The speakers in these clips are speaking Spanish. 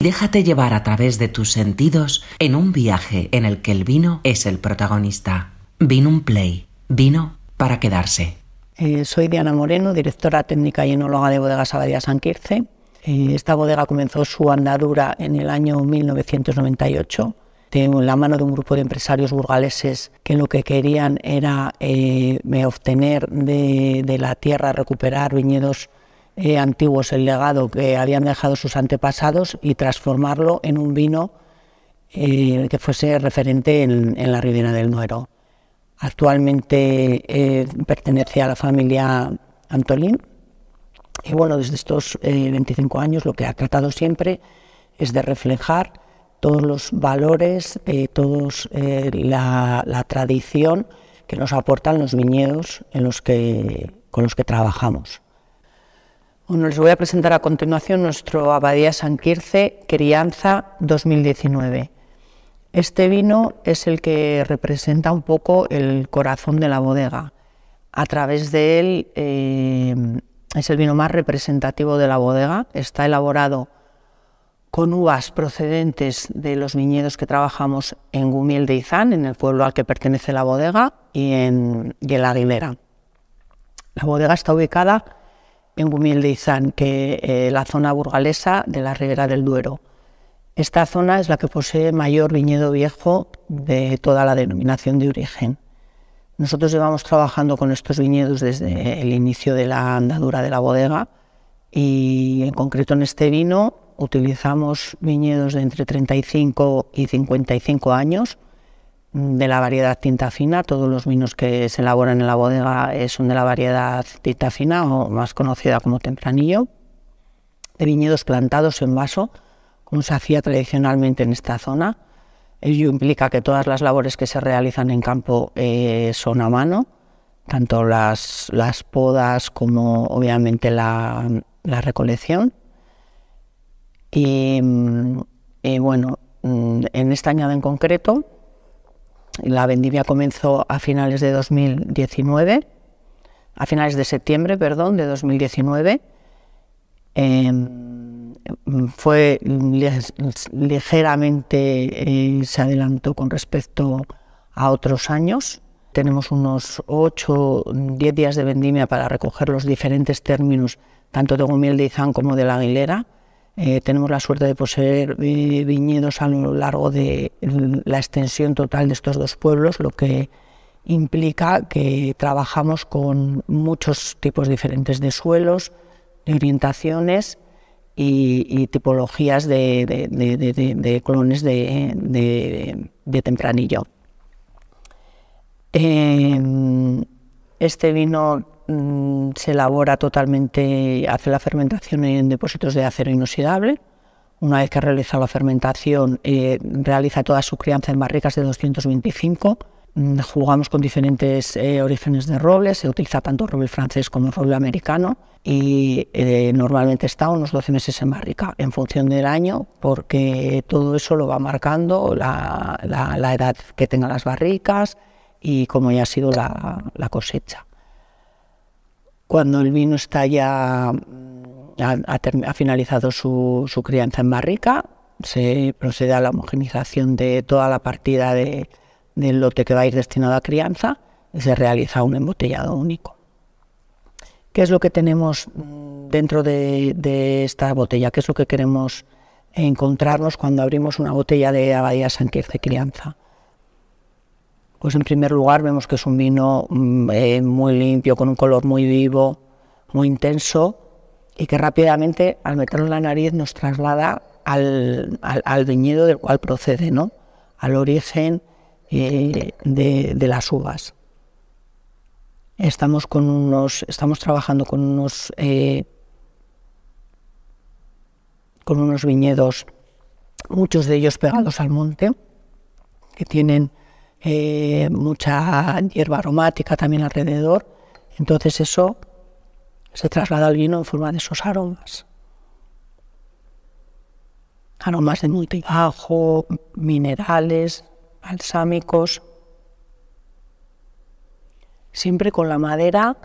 Déjate llevar a través de tus sentidos en un viaje en el que el vino es el protagonista. Vino un Play. Vino para quedarse. Eh, soy Diana Moreno, directora técnica y enóloga de Bodegas Abadía San Quirce. Eh, esta bodega comenzó su andadura en el año 1998 de la mano de un grupo de empresarios burgaleses que lo que querían era eh, obtener de, la tierra, recuperar viñedos eh, antiguos, el legado que habían dejado sus antepasados y transformarlo en un vino eh, que fuese referente en, la Ribera del Duero. Actualmente pertenece a la familia Antolín y bueno, desde estos 25 años lo que ha tratado siempre es de reflejar todos los valores, eh, todos eh, la, tradición que nos aportan los viñedos en los que, con los que trabajamos. Bueno, les voy a presentar a continuación nuestro Abadía San Quirce Crianza 2019. Este vino es el que representa un poco el corazón de la bodega. A través de él eh, es el vino más representativo de la bodega. Está elaborado con uvas procedentes de los viñedos que trabajamos en Gumiel de Izán, en el pueblo al que pertenece la bodega, y en, La Aguilera. La bodega está ubicada en Gumiel que eh, la zona burgalesa de la Ribera del Duero. Esta zona es la que posee mayor viñedo viejo de toda la denominación de origen. Nosotros llevamos trabajando con estos viñedos desde el inicio de la andadura de la bodega y en concreto en este vino utilizamos viñedos de entre 35 y 55 años de la variedad tinta fina. Todos los vinos que se elaboran en la bodega son de la variedad tinta fina o más conocida como tempranillo. De viñedos plantados en vaso, como se hacía tradicionalmente en esta zona. Ello implica que todas las labores que se realizan en campo eh, son a mano, tanto las, las podas como obviamente la, la recolección. Y, bueno, mm, en esta añada en concreto, la vendimia comenzó a finales de 2019, a finales de septiembre, perdón, de 2019. Em, fue ligeramente, eh, se adelantó con respecto a otros años. Tenemos unos 8, 10 días de vendimia para recoger los diferentes términos, tanto de Gumiel de Izán como de la Aguilera eh, tenemos la suerte de poseer eh, viñedos a lo largo de la extensión total de estos dos pueblos, lo que implica que trabajamos con muchos tipos diferentes de suelos, de orientaciones y, tipologías de, clones de, tempranillo. Eh, este vino Mm, se elabora totalmente, hace la fermentación en depósitos de acero inoxidable. Una vez que realiza la fermentación, eh, realiza toda su crianza en barricas de 225. Mm, jugamos con diferentes eh, orígenes de roble, se utiliza tanto roble francés como roble americano y eh, normalmente está unos 12 meses en barrica en función del año porque todo eso lo va marcando la, edad que tengan las barricas y cómo ya ha sido la cosecha. Cuando el vino está ya mm, ha, finalizado su, crianza en barrica, se procede a la homogenización de toda la partida del lote que va a ir destinado a crianza y se realiza un embotellado único. ¿Qué es lo que tenemos mm, dentro de, esta botella? ¿Qué es lo que queremos encontrarnos cuando abrimos una botella de Abadía Sanquierce Crianza? Pues en primer lugar vemos que es un vino mm, eh, muy limpio, con un color muy vivo, muy intenso y que rápidamente al meterlo en la nariz nos traslada al, viñedo del cual procede, ¿no? al origen eh, de, las uvas. Estamos, con unos, estamos trabajando con unos, eh, con unos viñedos, muchos de ellos pegados al monte, que tienen eh, mucha hierba aromática también alrededor. Entonces eso se traslada al vino en forma de esos aromas. Aromas de multibajo, minerales, balsámicos. Siempre con la madera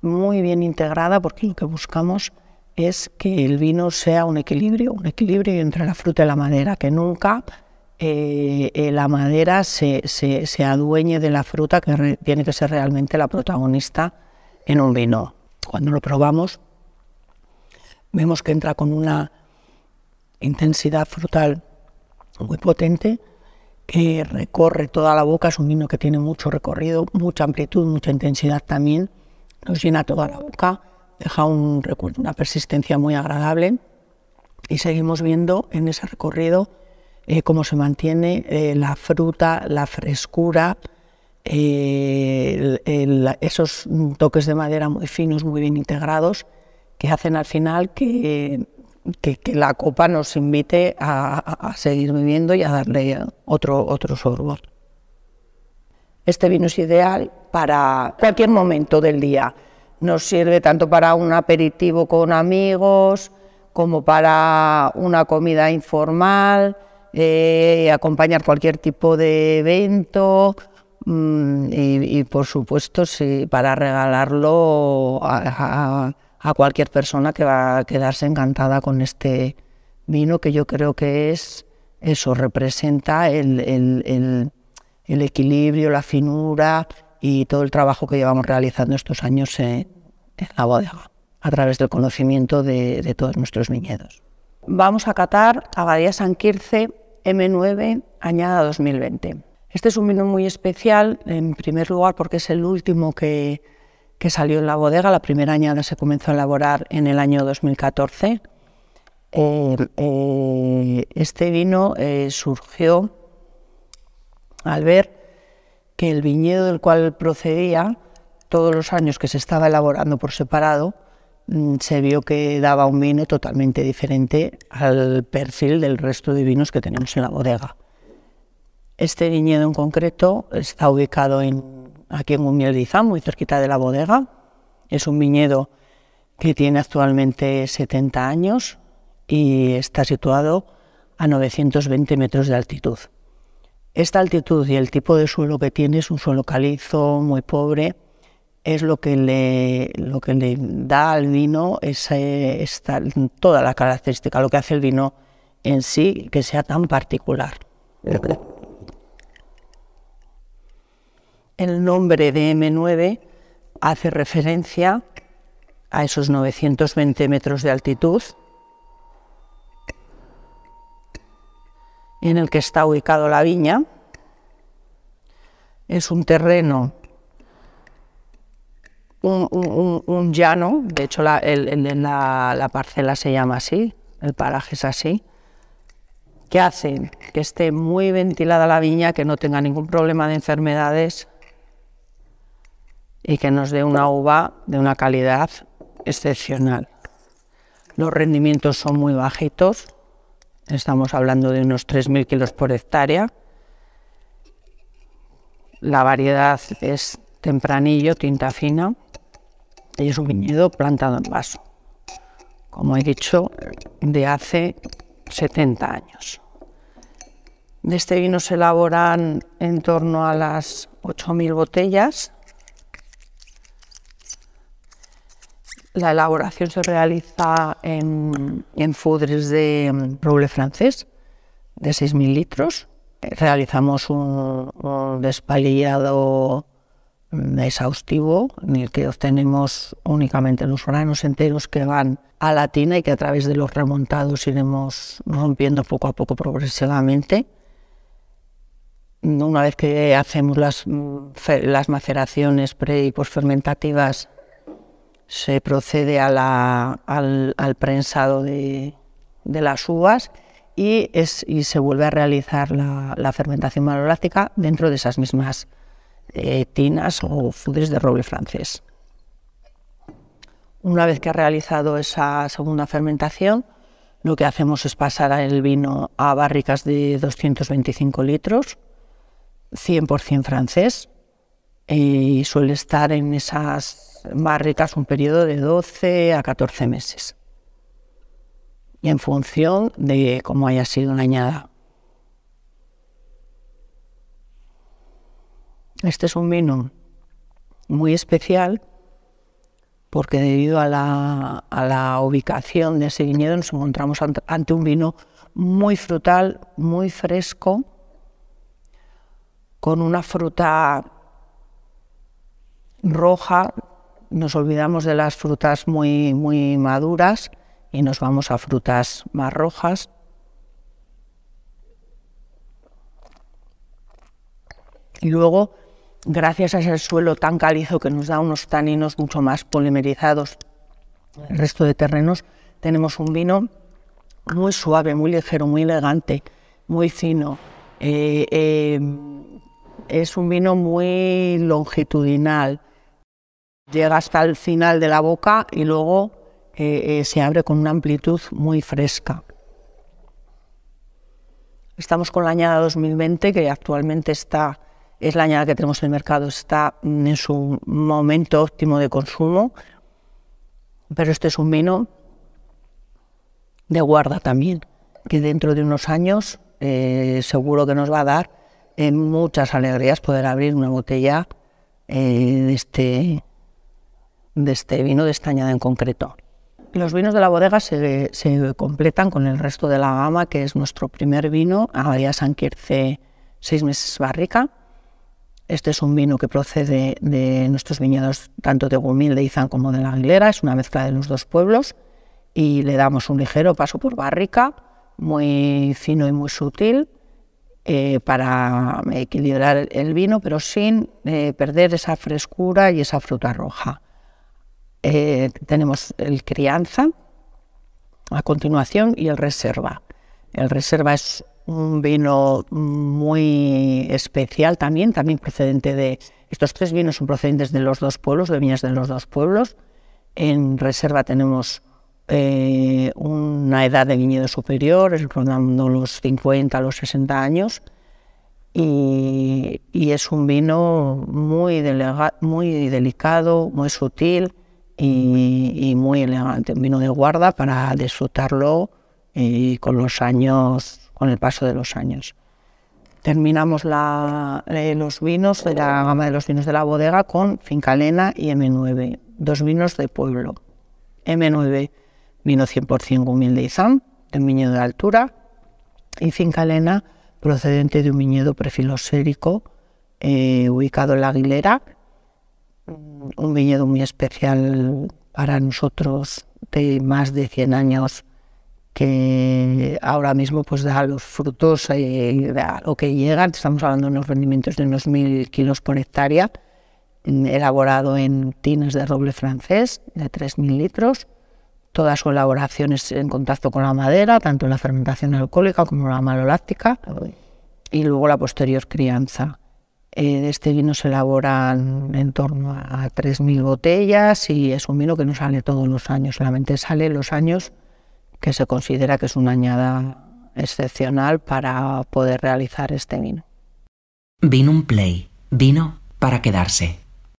muy bien integrada porque lo que buscamos es que el vino sea un equilibrio, un equilibrio entre la fruta y la madera, que nunca eh, eh, la madera se, se, adueñe de la fruta, que tiene que ser realmente la protagonista en un vino. Cuando lo probamos, vemos que entra con una intensidad frutal muy potente que recorre toda la boca, es un vino que tiene mucho recorrido, mucha amplitud, mucha intensidad también, nos llena toda la boca, deja un una persistencia muy agradable. Y seguimos viendo en ese recorrido eh, cómo se mantiene eh, la fruta, la frescura, eh, esos toques de madera muy finos, muy bien integrados, que hacen al final que, la copa nos invite a, seguir bebiendo y a darle otro, otro sorbo. Este vino es ideal para cualquier momento del día. Nos sirve tanto para un aperitivo con amigos como para una comida informal, eh, acompañar cualquier tipo de evento mm, y, por supuesto sí, para regalarlo a, cualquier persona que va a quedarse encantada con este vino que yo creo que es eso, representa el, equilibrio, la finura y todo el trabajo que llevamos realizando estos años en, la bodega a través del conocimiento de, de todos nuestros viñedos. Vamos a catar Abadía San Quirce M9 Añada 2020. Este es un vino muy especial, en primer lugar porque es el último que, salió en la bodega. La primera añada se comenzó a elaborar en el año 2014. Eh, eh, este vino eh, surgió al ver que el viñedo del cual procedía, todos los años que se estaba elaborando por separado, se vio que daba un vino totalmente diferente al perfil del resto de vinos que tenemos en la bodega. Este viñedo en concreto está ubicado en, aquí en Umiel muy cerquita de la bodega. Es un viñedo que tiene actualmente 70 años y está situado a 920 metros de altitud. Esta altitud y el tipo de suelo que tiene es un suelo calizo, muy pobre, es lo que le, lo que le da al vino esta, toda la característica, lo que hace el vino en sí que sea tan particular. El nombre de M9 hace referencia a esos 920 metros de altitud en el que está ubicado la viña. Es un terreno un, llano, de hecho la, la, parcela se llama así, el paraje es así, que hace que esté muy ventilada la viña, que no tenga ningún problema de enfermedades y que nos dé una uva de una calidad excepcional. Los rendimientos son muy bajitos, estamos hablando de unos 3.000 kilos por hectárea. La variedad es tempranillo, tinta fina, es un viñedo plantado en vaso, como he dicho, de hace 70 años. De este vino se elaboran en torno a las 8.000 botellas. La elaboración se realiza en, fudres de roble francés de 6.000 litros. Realizamos un, un despalillado exhaustivo en el que obtenemos únicamente los granos enteros que van a la tina y que a través de los remontados iremos rompiendo poco a poco progresivamente. Una vez que hacemos las, las maceraciones pre y postfermentativas, se procede a la, al, prensado de, de, las uvas y, es, y se vuelve a realizar la, la fermentación maloláctica dentro de esas mismas eh, tinas o fudres de roble francés. Una vez que ha realizado esa segunda fermentación, lo que hacemos es pasar el vino a barricas de 225 litros, 100% francés, y suele estar en esas barricas un periodo de 12 a 14 meses. Y en función de cómo haya sido la añada. Este es un vino muy especial porque debido a la, a la ubicación de ese viñedo nos encontramos ante un vino muy frutal, muy fresco, con una fruta roja. Nos olvidamos de las frutas muy, muy maduras y nos vamos a frutas más rojas. Y luego, gracias a ese suelo tan calizo que nos da unos taninos mucho más polimerizados, el resto de terrenos, tenemos un vino muy suave, muy ligero, muy elegante, muy fino. Eh, eh, es un vino muy longitudinal. Llega hasta el final de la boca y luego eh, se abre con una amplitud muy fresca. Estamos con la añada 2020, que actualmente está, es la añada que tenemos en el mercado, está en su momento óptimo de consumo, pero este es un vino de guarda también, que dentro de unos años eh, seguro que nos va a dar eh, muchas alegrías poder abrir una botella eh, de, este, de este vino de esta añada en concreto. Los vinos de la bodega se, completan con el resto de la gama, que es nuestro primer vino, Abadía San Quirce, seis meses barrica. Este es un vino que procede de nuestros viñedos tanto de Gumil, de Izan como de la Aguilera, es una mezcla de los dos pueblos y le damos un ligero paso por barrica, muy fino y muy sutil, eh, para equilibrar el vino, pero sin eh, perder esa frescura y esa fruta roja. Eh, tenemos el crianza a continuación y el reserva. El reserva es un vino muy especial también, también procedente de... Estos tres vinos son procedentes de los dos pueblos, de viñas de los dos pueblos. En reserva tenemos eh, una edad de viñedo superior, rondando los 50 a los 60 años, y, es un vino muy, muy delicado, muy sutil y, muy elegante, un vino de guarda para disfrutarlo y con los años, con el paso de los años. Terminamos eh, los vinos la gama de los vinos de la bodega con Fincalena y M9, dos vinos de pueblo. M9 vino 100% humilde zam, de un viñedo de altura, y finca Elena, procedente de un viñedo prefilosérico eh, ubicado en la Aguilera, un viñedo muy especial para nosotros de más de 100 años que ahora mismo pues da los frutos eh, lo que llegan, estamos hablando de unos rendimientos de unos mil kilos por hectárea, elaborado en tines de roble francés de 3.000 litros, Toda su elaboración es en contacto con la madera, tanto la fermentación alcohólica como la maloláctica, y luego la posterior crianza. Eh, de este vino se elaboran en torno a 3.000 botellas y es un vino que no sale todos los años, solamente sale los años que se considera que es una añada excepcional para poder realizar este vino. Vino un play, vino para quedarse.